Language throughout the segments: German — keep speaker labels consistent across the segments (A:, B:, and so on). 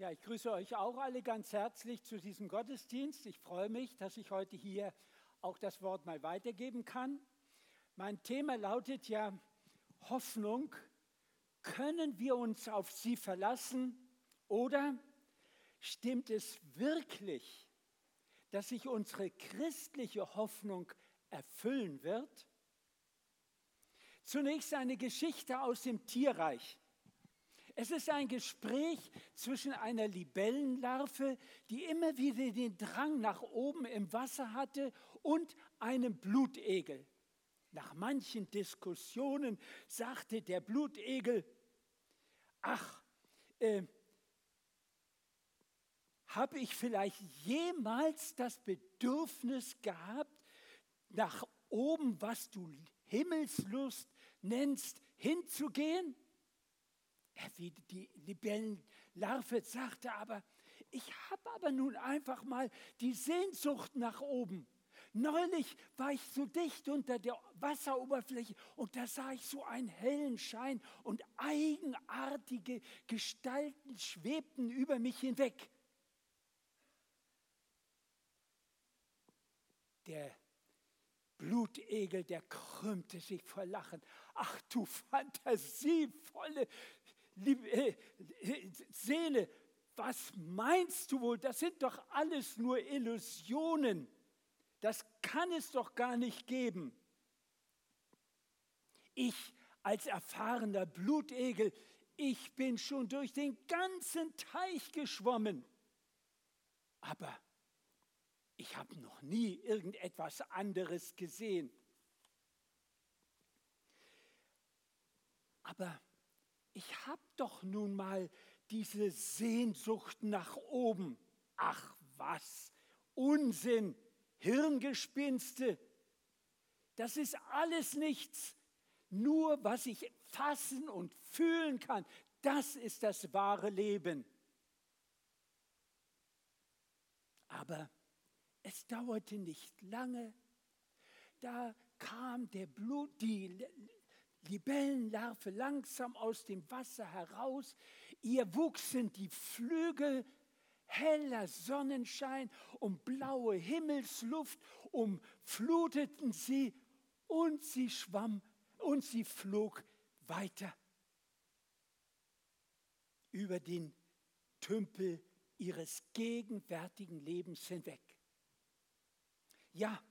A: Ja, ich grüße euch auch alle ganz herzlich zu diesem Gottesdienst. Ich freue mich, dass ich heute hier auch das Wort mal weitergeben kann. Mein Thema lautet ja Hoffnung. Können wir uns auf sie verlassen oder stimmt es wirklich, dass sich unsere christliche Hoffnung erfüllen wird? Zunächst eine Geschichte aus dem Tierreich. Es ist ein Gespräch zwischen einer Libellenlarve, die immer wieder den Drang nach oben im Wasser hatte, und einem Blutegel. Nach manchen Diskussionen sagte der Blutegel, ach, äh, habe ich vielleicht jemals das Bedürfnis gehabt, nach oben, was du Himmelslust nennst, hinzugehen? Wie die Libellenlarve sagte aber, ich habe aber nun einfach mal die Sehnsucht nach oben. Neulich war ich so dicht unter der Wasseroberfläche und da sah ich so einen hellen Schein und eigenartige Gestalten schwebten über mich hinweg. Der Blutegel, der krümmte sich vor Lachen. Ach du fantasievolle Seele, was meinst du wohl? Das sind doch alles nur Illusionen. Das kann es doch gar nicht geben. Ich als erfahrener Blutegel, ich bin schon durch den ganzen Teich geschwommen. Aber ich habe noch nie irgendetwas anderes gesehen. Aber ich habe doch nun mal diese Sehnsucht nach oben. Ach was, Unsinn, Hirngespinste. Das ist alles nichts. Nur was ich fassen und fühlen kann, das ist das wahre Leben. Aber es dauerte nicht lange, da kam der Blut, die Libellenlarve langsam aus dem Wasser heraus. Ihr wuchsen die Flügel, heller Sonnenschein und blaue Himmelsluft umfluteten sie und sie schwamm und sie flog weiter über den Tümpel ihres gegenwärtigen Lebens hinweg. Ja,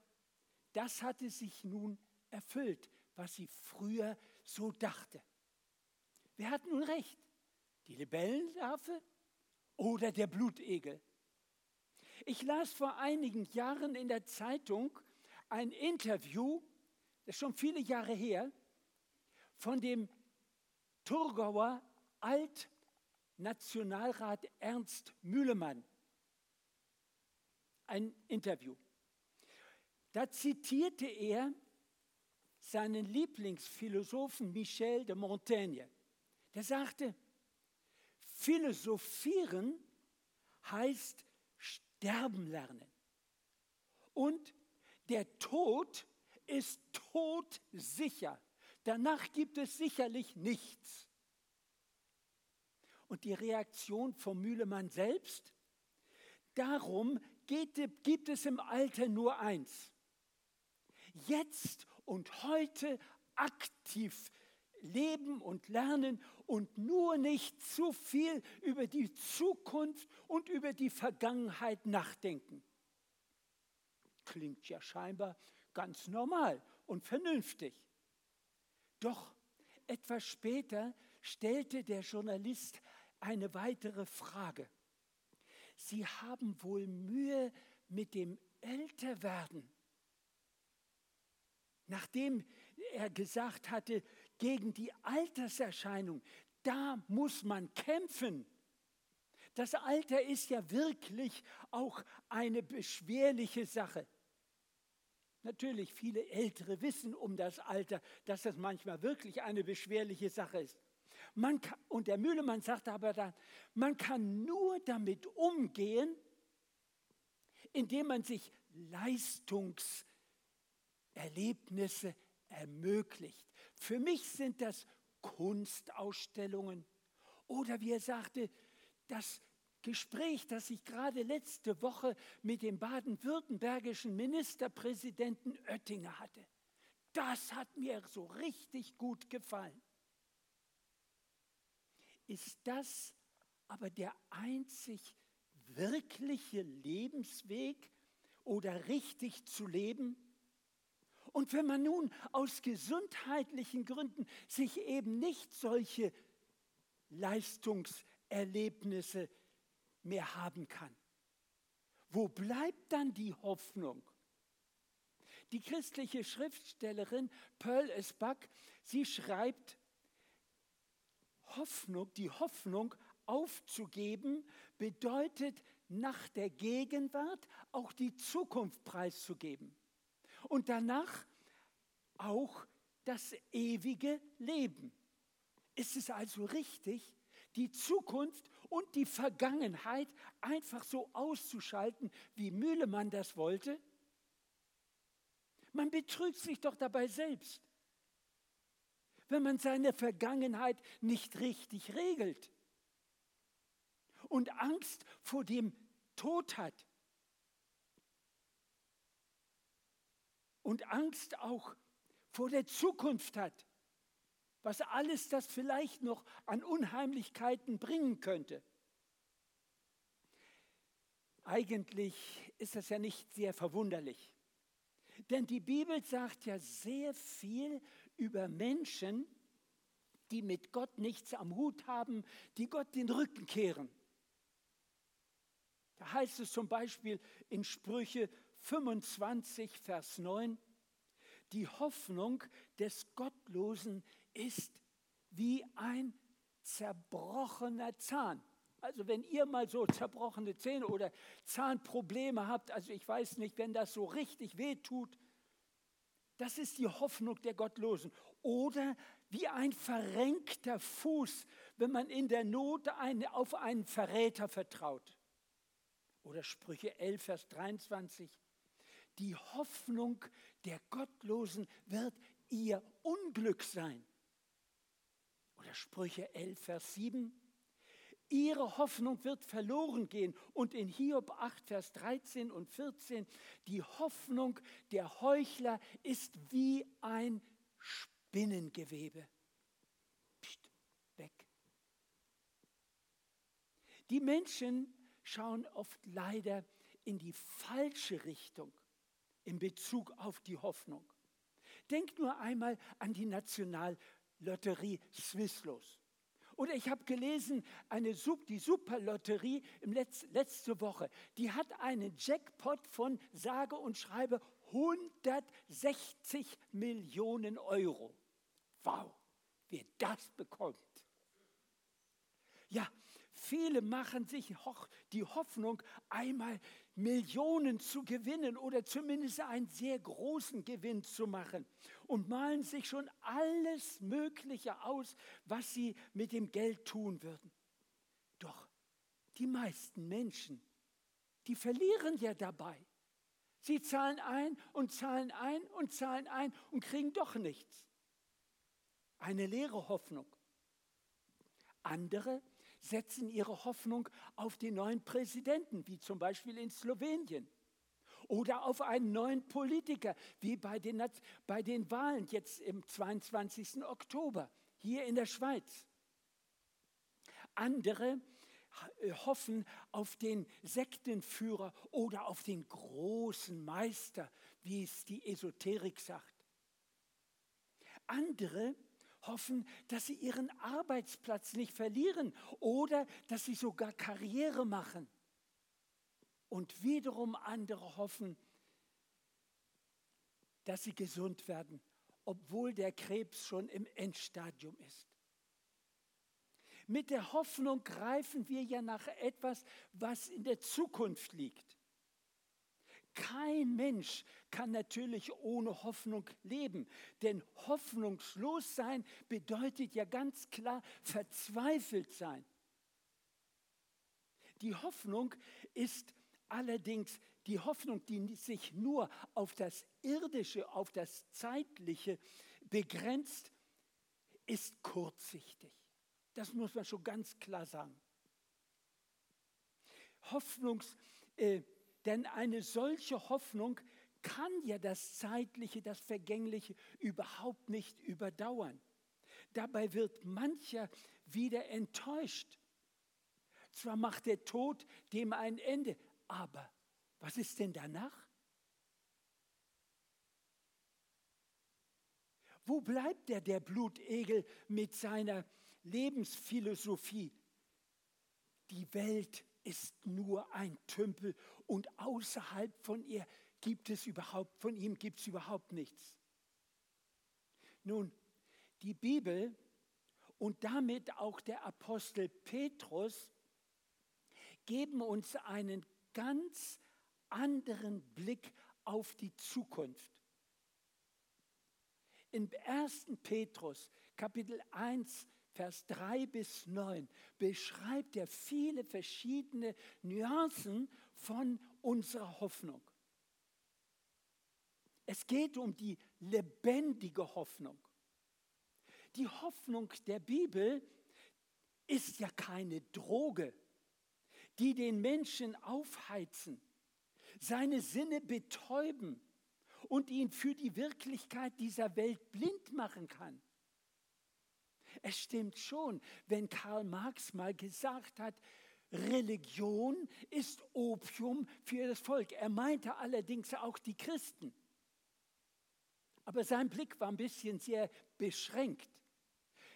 A: das hatte sich nun erfüllt was sie früher so dachte. Wer hat nun recht? Die Libellenlarve oder der Blutegel? Ich las vor einigen Jahren in der Zeitung ein Interview, das ist schon viele Jahre her, von dem Thurgauer Altnationalrat Ernst Mühlemann. Ein Interview. Da zitierte er seinen Lieblingsphilosophen Michel de Montaigne. Der sagte, philosophieren heißt sterben lernen. Und der Tod ist todsicher. Danach gibt es sicherlich nichts. Und die Reaktion vom Mühlemann selbst? Darum geht, gibt es im Alter nur eins. Jetzt und heute aktiv leben und lernen und nur nicht zu viel über die Zukunft und über die Vergangenheit nachdenken. Klingt ja scheinbar ganz normal und vernünftig. Doch etwas später stellte der Journalist eine weitere Frage. Sie haben wohl Mühe mit dem Älterwerden nachdem er gesagt hatte, gegen die Alterserscheinung, da muss man kämpfen. Das Alter ist ja wirklich auch eine beschwerliche Sache. Natürlich, viele Ältere wissen um das Alter, dass das manchmal wirklich eine beschwerliche Sache ist. Man kann, und der Mühlemann sagte aber dann, man kann nur damit umgehen, indem man sich Leistungs- Erlebnisse ermöglicht. Für mich sind das Kunstausstellungen oder wie er sagte, das Gespräch, das ich gerade letzte Woche mit dem baden-württembergischen Ministerpräsidenten Oettinger hatte. Das hat mir so richtig gut gefallen. Ist das aber der einzig wirkliche Lebensweg oder richtig zu leben? Und wenn man nun aus gesundheitlichen Gründen sich eben nicht solche Leistungserlebnisse mehr haben kann, wo bleibt dann die Hoffnung? Die christliche Schriftstellerin Pearl Esbach, sie schreibt, Hoffnung, die Hoffnung aufzugeben, bedeutet nach der Gegenwart auch die Zukunft preiszugeben und danach auch das ewige Leben. Ist es also richtig, die Zukunft und die Vergangenheit einfach so auszuschalten, wie Mühlemann das wollte? Man betrügt sich doch dabei selbst, wenn man seine Vergangenheit nicht richtig regelt und Angst vor dem Tod hat und Angst auch vor der Zukunft hat, was alles das vielleicht noch an Unheimlichkeiten bringen könnte. Eigentlich ist das ja nicht sehr verwunderlich, denn die Bibel sagt ja sehr viel über Menschen, die mit Gott nichts am Hut haben, die Gott den Rücken kehren. Da heißt es zum Beispiel in Sprüche 25, Vers 9, die Hoffnung des Gottlosen ist wie ein zerbrochener Zahn. Also wenn ihr mal so zerbrochene Zähne oder Zahnprobleme habt, also ich weiß nicht, wenn das so richtig weh tut, das ist die Hoffnung der Gottlosen. Oder wie ein verrenkter Fuß, wenn man in der Not eine, auf einen Verräter vertraut. Oder Sprüche 11, Vers 23. Die Hoffnung der Gottlosen wird ihr Unglück sein. Oder Sprüche 11, Vers 7. Ihre Hoffnung wird verloren gehen. Und in Hiob 8, Vers 13 und 14, die Hoffnung der Heuchler ist wie ein Spinnengewebe. Psst, weg. Die Menschen schauen oft leider in die falsche Richtung in Bezug auf die Hoffnung. Denkt nur einmal an die Nationallotterie Swisslos. Oder ich habe gelesen, eine, die Superlotterie im Letz, letzte Woche, die hat einen Jackpot von sage und schreibe 160 Millionen Euro. Wow, wer das bekommt. Ja, viele machen sich die Hoffnung, einmal Millionen zu gewinnen oder zumindest einen sehr großen Gewinn zu machen und malen sich schon alles Mögliche aus, was sie mit dem Geld tun würden. Doch die meisten Menschen, die verlieren ja dabei. Sie zahlen ein und zahlen ein und zahlen ein und kriegen doch nichts. Eine leere Hoffnung. Andere setzen ihre Hoffnung auf den neuen Präsidenten, wie zum Beispiel in Slowenien. Oder auf einen neuen Politiker, wie bei den, bei den Wahlen jetzt im 22. Oktober hier in der Schweiz. Andere äh, hoffen auf den Sektenführer oder auf den großen Meister, wie es die Esoterik sagt. Andere hoffen, dass sie ihren Arbeitsplatz nicht verlieren oder dass sie sogar Karriere machen. Und wiederum andere hoffen, dass sie gesund werden, obwohl der Krebs schon im Endstadium ist. Mit der Hoffnung greifen wir ja nach etwas, was in der Zukunft liegt. Kein Mensch kann natürlich ohne Hoffnung leben, denn hoffnungslos sein bedeutet ja ganz klar verzweifelt sein. Die Hoffnung ist allerdings die Hoffnung, die sich nur auf das Irdische, auf das Zeitliche begrenzt, ist kurzsichtig. Das muss man schon ganz klar sagen. Hoffnungs, äh, denn eine solche Hoffnung kann ja das Zeitliche, das Vergängliche überhaupt nicht überdauern. Dabei wird mancher wieder enttäuscht. Zwar macht der Tod dem ein Ende, aber was ist denn danach? Wo bleibt der, der Blutegel mit seiner Lebensphilosophie? Die Welt ist nur ein Tümpel und außerhalb von ihr gibt es überhaupt, von ihm gibt es überhaupt nichts. Nun, die Bibel und damit auch der Apostel Petrus geben uns einen ganz anderen Blick auf die Zukunft. In 1. Petrus Kapitel 1, Vers 3 bis 9 beschreibt er viele verschiedene Nuancen von unserer Hoffnung. Es geht um die lebendige Hoffnung. Die Hoffnung der Bibel ist ja keine Droge, die den Menschen aufheizen, seine Sinne betäuben und ihn für die Wirklichkeit dieser Welt blind machen kann. Es stimmt schon, wenn Karl Marx mal gesagt hat, Religion ist Opium für das Volk. Er meinte allerdings auch die Christen. Aber sein Blick war ein bisschen sehr beschränkt.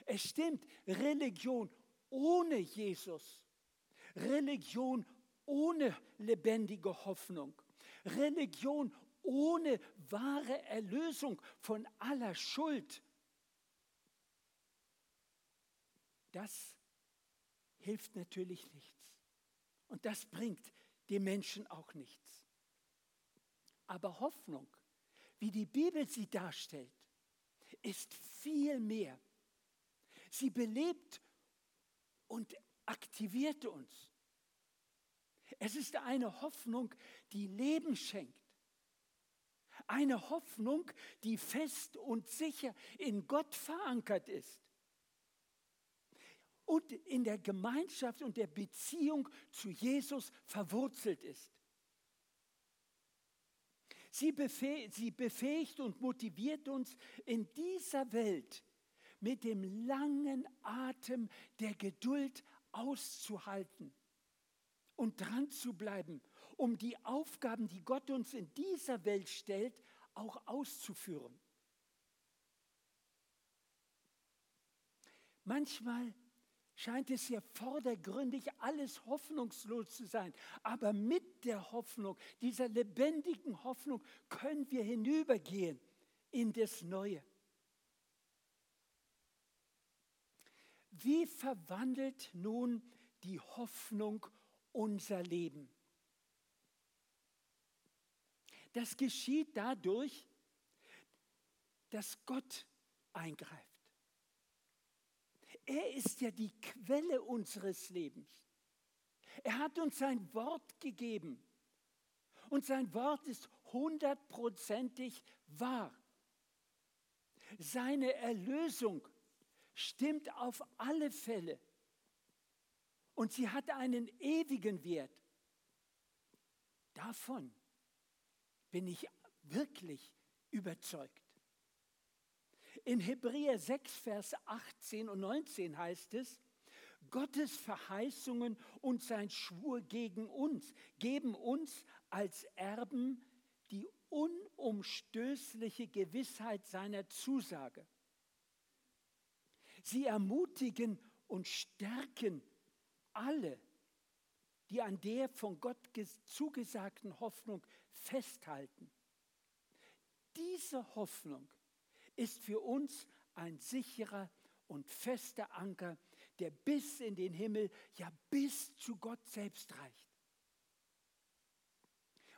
A: Es stimmt, Religion ohne Jesus, Religion ohne lebendige Hoffnung, Religion ohne wahre Erlösung von aller Schuld, das hilft natürlich nichts. Und das bringt dem Menschen auch nichts. Aber Hoffnung wie die Bibel sie darstellt, ist viel mehr. Sie belebt und aktiviert uns. Es ist eine Hoffnung, die Leben schenkt. Eine Hoffnung, die fest und sicher in Gott verankert ist. Und in der Gemeinschaft und der Beziehung zu Jesus verwurzelt ist. Sie, befähigt, und motiviert uns in dieser Welt mit dem langen Atem der Geduld auszuhalten und dran zu bleiben, um die Aufgaben, die Gott uns in dieser Welt stellt, auch auszuführen. Manchmal scheint es ja vordergründig alles hoffnungslos zu sein. Aber mit der Hoffnung, dieser lebendigen Hoffnung, können wir hinübergehen in das Neue. Wie verwandelt nun die Hoffnung unser Leben? Das geschieht dadurch, dass Gott eingreift. Er ist ja die Quelle unseres Lebens. Er hat uns sein Wort gegeben. Und sein Wort ist hundertprozentig wahr. Seine Erlösung stimmt auf alle Fälle. Und sie hat einen ewigen Wert. Davon bin ich wirklich überzeugt. In Hebräer 6, Vers 18 und 19 heißt es, Gottes Verheißungen und sein Schwur gegen uns geben uns als Erben die unumstößliche Gewissheit seiner Zusage. Sie ermutigen und stärken alle, die an der von Gott zugesagten Hoffnung festhalten. Diese Hoffnung ist für uns ein sicherer und fester Anker, der bis in den Himmel, ja bis zu Gott selbst reicht.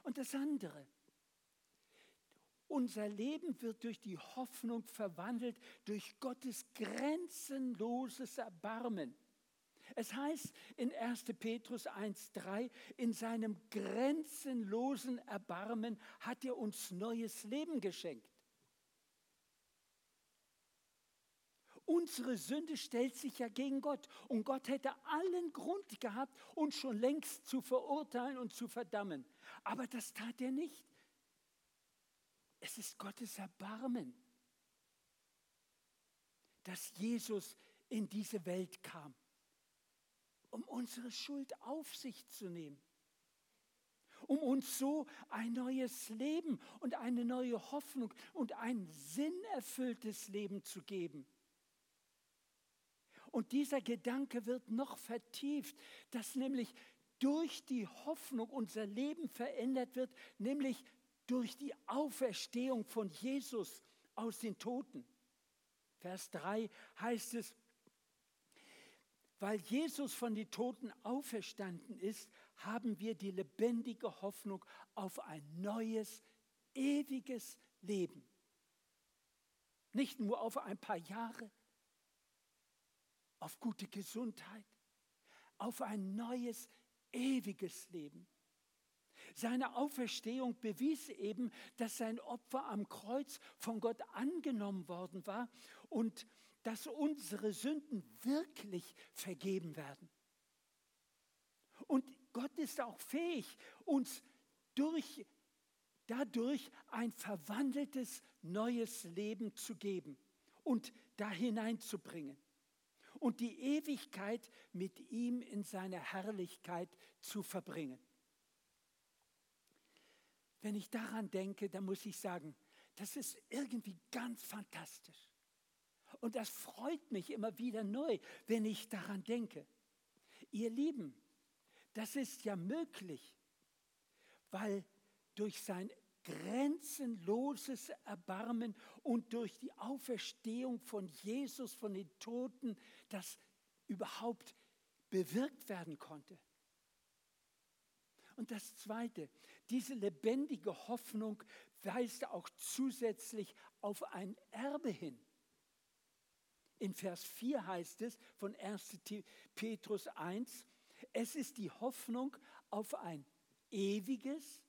A: Und das andere, unser Leben wird durch die Hoffnung verwandelt, durch Gottes grenzenloses Erbarmen. Es heißt in 1. Petrus 1.3, in seinem grenzenlosen Erbarmen hat er uns neues Leben geschenkt. Unsere Sünde stellt sich ja gegen Gott und Gott hätte allen Grund gehabt, uns schon längst zu verurteilen und zu verdammen. Aber das tat er nicht. Es ist Gottes Erbarmen, dass Jesus in diese Welt kam, um unsere Schuld auf sich zu nehmen um uns so ein neues Leben und eine neue Hoffnung und ein sinnerfülltes Leben zu geben. Und dieser Gedanke wird noch vertieft, dass nämlich durch die Hoffnung unser Leben verändert wird, nämlich durch die Auferstehung von Jesus aus den Toten. Vers 3 heißt es, weil Jesus von den Toten auferstanden ist, haben wir die lebendige Hoffnung auf ein neues, ewiges Leben. Nicht nur auf ein paar Jahre, auf gute Gesundheit, auf ein neues, ewiges Leben. Seine Auferstehung bewies eben, dass sein Opfer am Kreuz von Gott angenommen worden war und dass unsere Sünden wirklich vergeben werden. Und Gott ist auch fähig, uns durch, dadurch ein verwandeltes neues Leben zu geben und da hineinzubringen und die Ewigkeit mit ihm in seiner Herrlichkeit zu verbringen. Wenn ich daran denke, dann muss ich sagen, das ist irgendwie ganz fantastisch. Und das freut mich immer wieder neu, wenn ich daran denke. Ihr Lieben, das ist ja möglich, weil durch sein grenzenloses Erbarmen und durch die Auferstehung von Jesus von den Toten das überhaupt bewirkt werden konnte. Und das Zweite, diese lebendige Hoffnung weist auch zusätzlich auf ein Erbe hin. In Vers 4 heißt es von 1. Petrus 1, es ist die Hoffnung auf ein ewiges,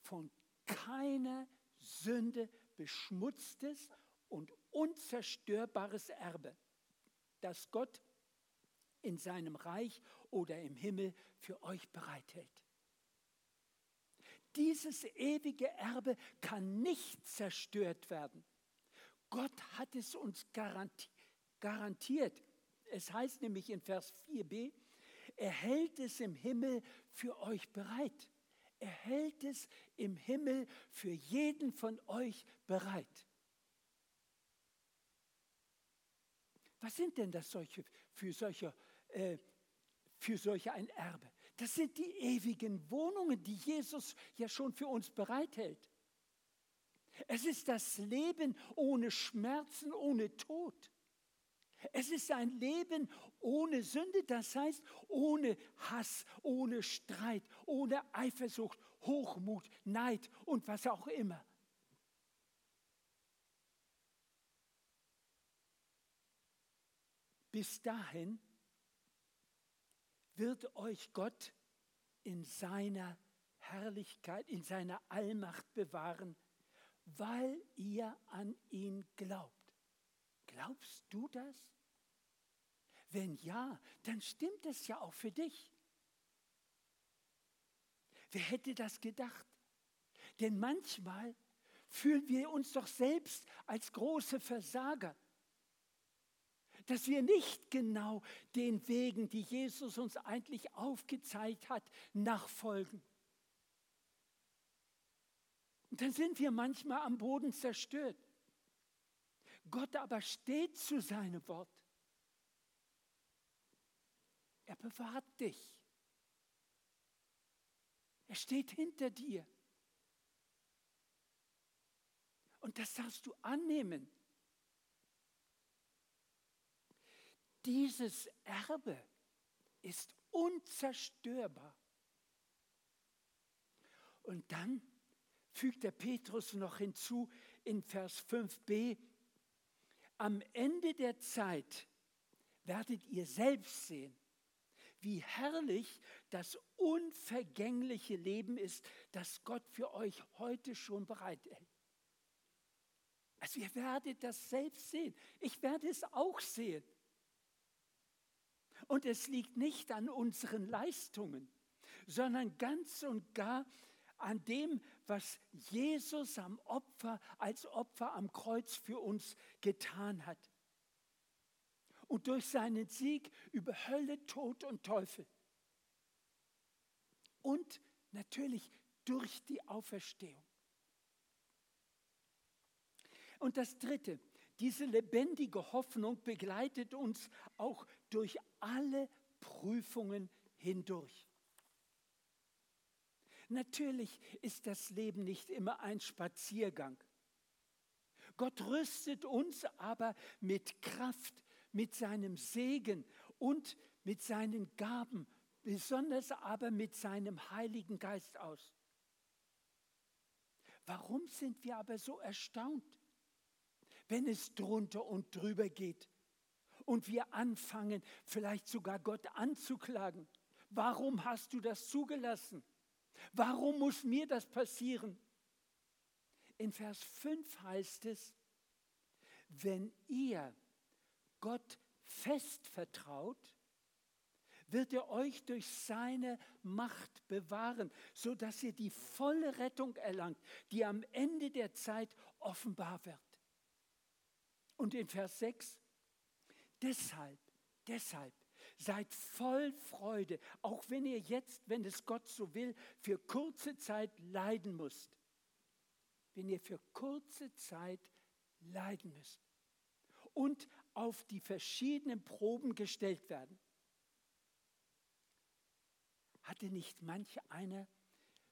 A: von keiner Sünde beschmutztes und unzerstörbares Erbe, das Gott in seinem Reich oder im Himmel für euch bereithält. Dieses ewige Erbe kann nicht zerstört werden. Gott hat es uns garantiert garantiert. Es heißt nämlich in Vers 4b, er hält es im Himmel für euch bereit. Er hält es im Himmel für jeden von euch bereit. Was sind denn das solche, für, solche, äh, für solche ein Erbe? Das sind die ewigen Wohnungen, die Jesus ja schon für uns bereithält. Es ist das Leben ohne Schmerzen, ohne Tod. Es ist ein Leben ohne Sünde, das heißt ohne Hass, ohne Streit, ohne Eifersucht, Hochmut, Neid und was auch immer. Bis dahin wird euch Gott in seiner Herrlichkeit, in seiner Allmacht bewahren, weil ihr an ihn glaubt. Glaubst du das? Wenn ja, dann stimmt es ja auch für dich. Wer hätte das gedacht? Denn manchmal fühlen wir uns doch selbst als große Versager, dass wir nicht genau den Wegen, die Jesus uns eigentlich aufgezeigt hat, nachfolgen. Und dann sind wir manchmal am Boden zerstört. Gott aber steht zu seinem Wort. Er bewahrt dich. Er steht hinter dir. Und das darfst du annehmen. Dieses Erbe ist unzerstörbar. Und dann fügt der Petrus noch hinzu in Vers 5b, am Ende der Zeit werdet ihr selbst sehen, wie herrlich das unvergängliche Leben ist, das Gott für euch heute schon bereithält. Also ihr werdet das selbst sehen. Ich werde es auch sehen. Und es liegt nicht an unseren Leistungen, sondern ganz und gar an dem, was Jesus am Opfer, als Opfer am Kreuz für uns getan hat. Und durch seinen Sieg über Hölle, Tod und Teufel. Und natürlich durch die Auferstehung. Und das Dritte, diese lebendige Hoffnung begleitet uns auch durch alle Prüfungen hindurch. Natürlich ist das Leben nicht immer ein Spaziergang. Gott rüstet uns aber mit Kraft, mit seinem Segen und mit seinen Gaben, besonders aber mit seinem Heiligen Geist aus. Warum sind wir aber so erstaunt? wenn es drunter und drüber geht und wir anfangen, vielleicht sogar Gott anzuklagen. Warum hast du das zugelassen? Warum muss mir das passieren? In Vers 5 heißt es, wenn ihr Gott fest vertraut, wird er euch durch seine Macht bewahren, sodass ihr die volle Rettung erlangt, die am Ende der Zeit offenbar wird. Und in Vers 6, deshalb, deshalb, seid voll Freude, auch wenn ihr jetzt, wenn es Gott so will, für kurze Zeit leiden müsst. Wenn ihr für kurze Zeit leiden müsst und auf die verschiedenen Proben gestellt werden. Hatte nicht manch einer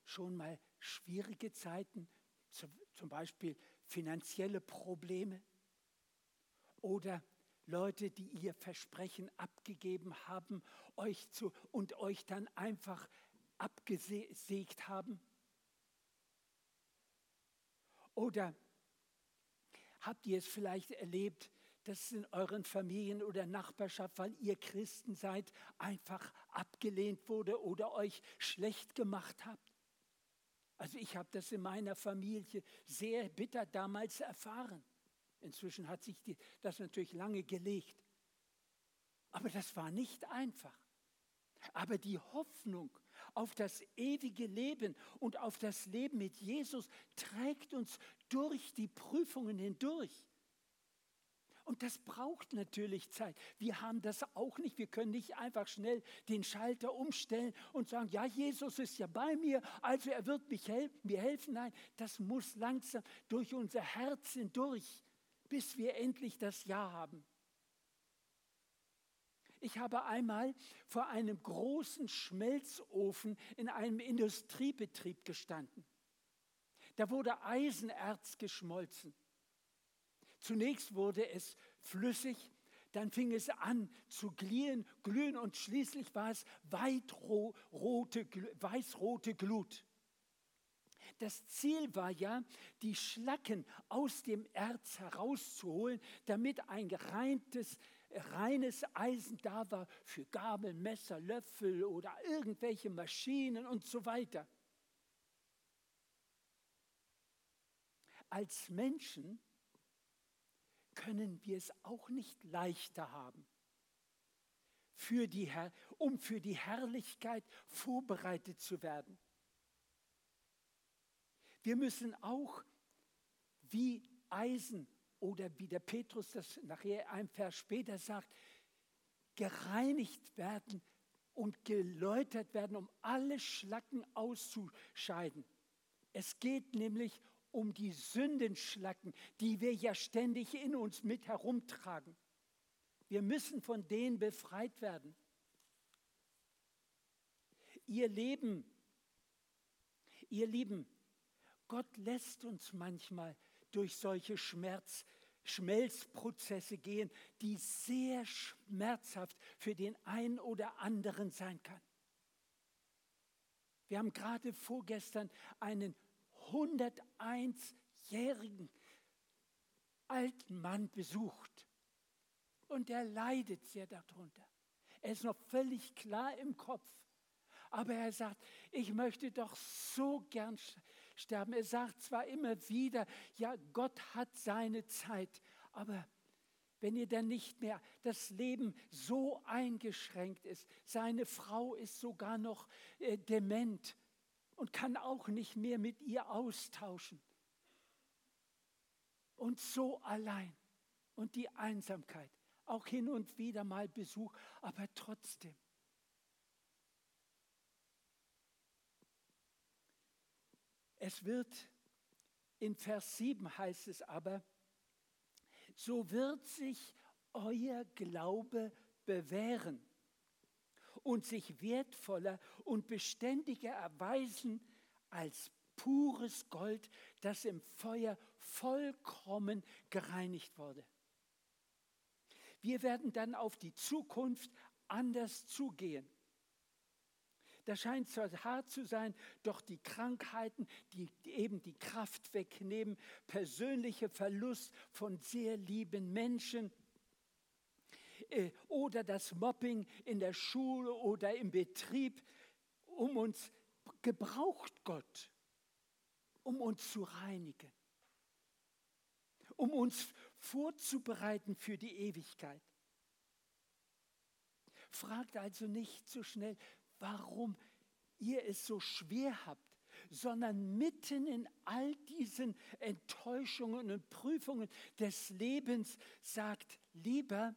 A: schon mal schwierige Zeiten, zum Beispiel finanzielle Probleme? oder Leute, die ihr Versprechen abgegeben haben euch zu, und euch dann einfach abgesägt haben? Oder habt ihr es vielleicht erlebt, dass in euren Familien oder Nachbarschaft, weil ihr Christen seid, einfach abgelehnt wurde oder euch schlecht gemacht habt? Also ich habe das in meiner Familie sehr bitter damals erfahren. Inzwischen hat sich die, das natürlich lange gelegt. Aber das war nicht einfach. Aber die Hoffnung auf das ewige Leben und auf das Leben mit Jesus trägt uns durch die Prüfungen hindurch. Und das braucht natürlich Zeit. Wir haben das auch nicht. Wir können nicht einfach schnell den Schalter umstellen und sagen, ja, Jesus ist ja bei mir, also er wird mich helfen, mir helfen. Nein, das muss langsam durch unser Herz hindurch bis wir endlich das Ja haben. Ich habe einmal vor einem großen Schmelzofen in einem Industriebetrieb gestanden. Da wurde Eisenerz geschmolzen. Zunächst wurde es flüssig, dann fing es an zu glühen, glühen und schließlich war es weißrote Glut. Das Ziel war ja, die Schlacken aus dem Erz herauszuholen, damit ein gereintes, reines Eisen da war für Gabel, Messer, Löffel oder irgendwelche Maschinen und so weiter. Als Menschen können wir es auch nicht leichter haben, für die, um für die Herrlichkeit vorbereitet zu werden. Wir müssen auch wie Eisen oder wie der Petrus das nachher ein Vers später sagt, gereinigt werden und geläutert werden, um alle Schlacken auszuscheiden. Es geht nämlich um die Sündenschlacken, die wir ja ständig in uns mit herumtragen. Wir müssen von denen befreit werden. Ihr Leben, ihr Lieben, Gott lässt uns manchmal durch solche Schmerz, Schmelzprozesse gehen, die sehr schmerzhaft für den einen oder anderen sein kann. Wir haben gerade vorgestern einen 101-jährigen alten Mann besucht und er leidet sehr darunter. Er ist noch völlig klar im Kopf, aber er sagt, ich möchte doch so gern sterben. Er sagt zwar immer wieder, ja, Gott hat seine Zeit, aber wenn ihr dann nicht mehr das Leben so eingeschränkt ist, seine Frau ist sogar noch äh, dement und kann auch nicht mehr mit ihr austauschen. Und so allein und die Einsamkeit, auch hin und wieder mal Besuch, aber trotzdem. Es wird in Vers 7 heißt es aber, so wird sich euer Glaube bewähren und sich wertvoller und beständiger erweisen als pures Gold, das im Feuer vollkommen gereinigt wurde. Wir werden dann auf die Zukunft anders zugehen. Das scheint zwar hart zu sein, doch die Krankheiten, die eben die Kraft wegnehmen, persönlicher Verlust von sehr lieben Menschen äh, oder das Mobbing in der Schule oder im Betrieb, um uns gebraucht Gott, um uns zu reinigen, um uns vorzubereiten für die Ewigkeit. Fragt also nicht so schnell, warum ihr es so schwer habt, sondern mitten in all diesen Enttäuschungen und Prüfungen des Lebens sagt, lieber,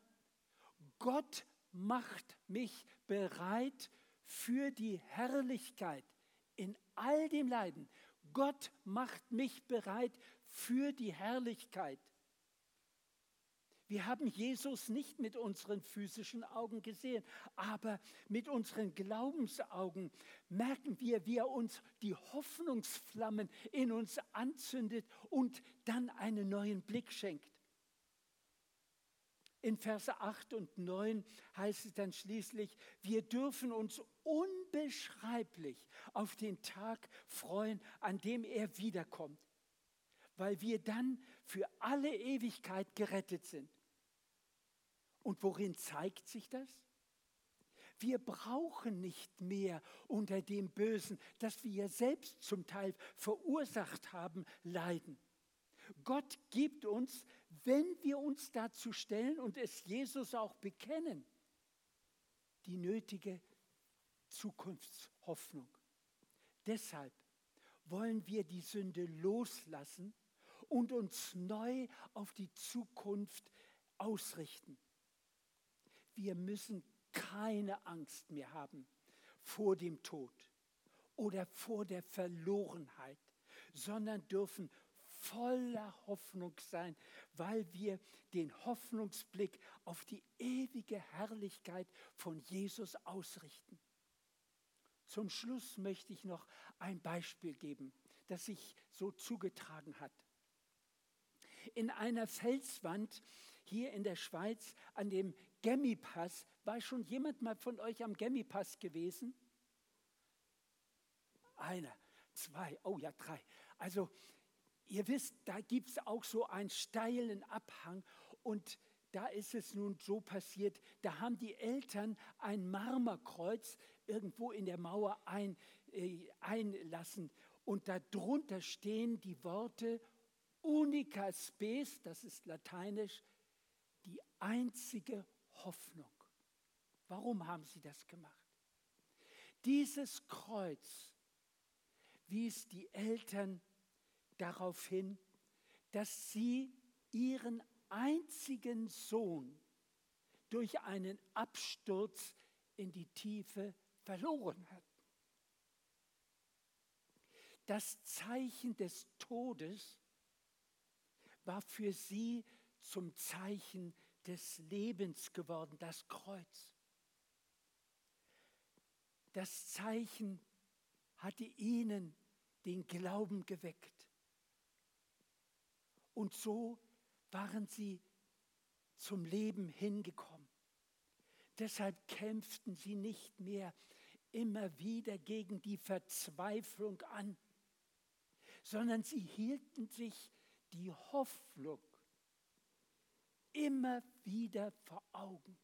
A: Gott macht mich bereit für die Herrlichkeit in all dem Leiden. Gott macht mich bereit für die Herrlichkeit. Wir haben Jesus nicht mit unseren physischen Augen gesehen, aber mit unseren Glaubensaugen merken wir, wie er uns die Hoffnungsflammen in uns anzündet und dann einen neuen Blick schenkt. In Verse 8 und 9 heißt es dann schließlich, wir dürfen uns unbeschreiblich auf den Tag freuen, an dem er wiederkommt, weil wir dann für alle Ewigkeit gerettet sind. Und worin zeigt sich das? Wir brauchen nicht mehr unter dem Bösen, das wir selbst zum Teil verursacht haben, leiden. Gott gibt uns, wenn wir uns dazu stellen und es Jesus auch bekennen, die nötige Zukunftshoffnung. Deshalb wollen wir die Sünde loslassen und uns neu auf die Zukunft ausrichten wir müssen keine Angst mehr haben vor dem Tod oder vor der Verlorenheit, sondern dürfen voller Hoffnung sein, weil wir den Hoffnungsblick auf die ewige Herrlichkeit von Jesus ausrichten. Zum Schluss möchte ich noch ein Beispiel geben, das sich so zugetragen hat. In einer Felswand hier in der Schweiz an dem Gemmipass. War schon jemand mal von euch am Gemmipass gewesen? Einer, zwei, oh ja, drei. Also ihr wisst, da gibt es auch so einen steilen Abhang und da ist es nun so passiert, da haben die Eltern ein Marmerkreuz irgendwo in der Mauer ein, äh, einlassen und darunter stehen die Worte Unica spes, das ist lateinisch, einzige Hoffnung. Warum haben sie das gemacht? Dieses Kreuz wies die Eltern darauf hin, dass sie ihren einzigen Sohn durch einen Absturz in die Tiefe verloren hatten. Das Zeichen des Todes war für sie zum Zeichen des Lebens geworden, das Kreuz. Das Zeichen hatte ihnen den Glauben geweckt. Und so waren sie zum Leben hingekommen. Deshalb kämpften sie nicht mehr immer wieder gegen die Verzweiflung an, sondern sie hielten sich die Hoffnung immer wieder vor Augen.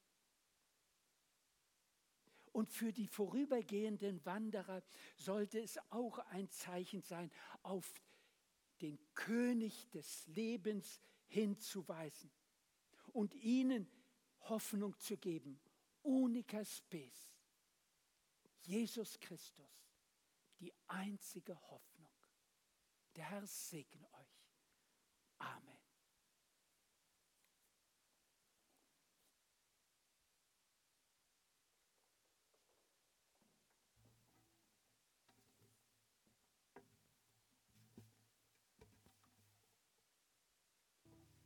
A: Und für die vorübergehenden Wanderer sollte es auch ein Zeichen sein, auf den König des Lebens hinzuweisen und ihnen Hoffnung zu geben. Unica spes. Jesus Christus, die einzige Hoffnung. Der Herr segne euch. Amen.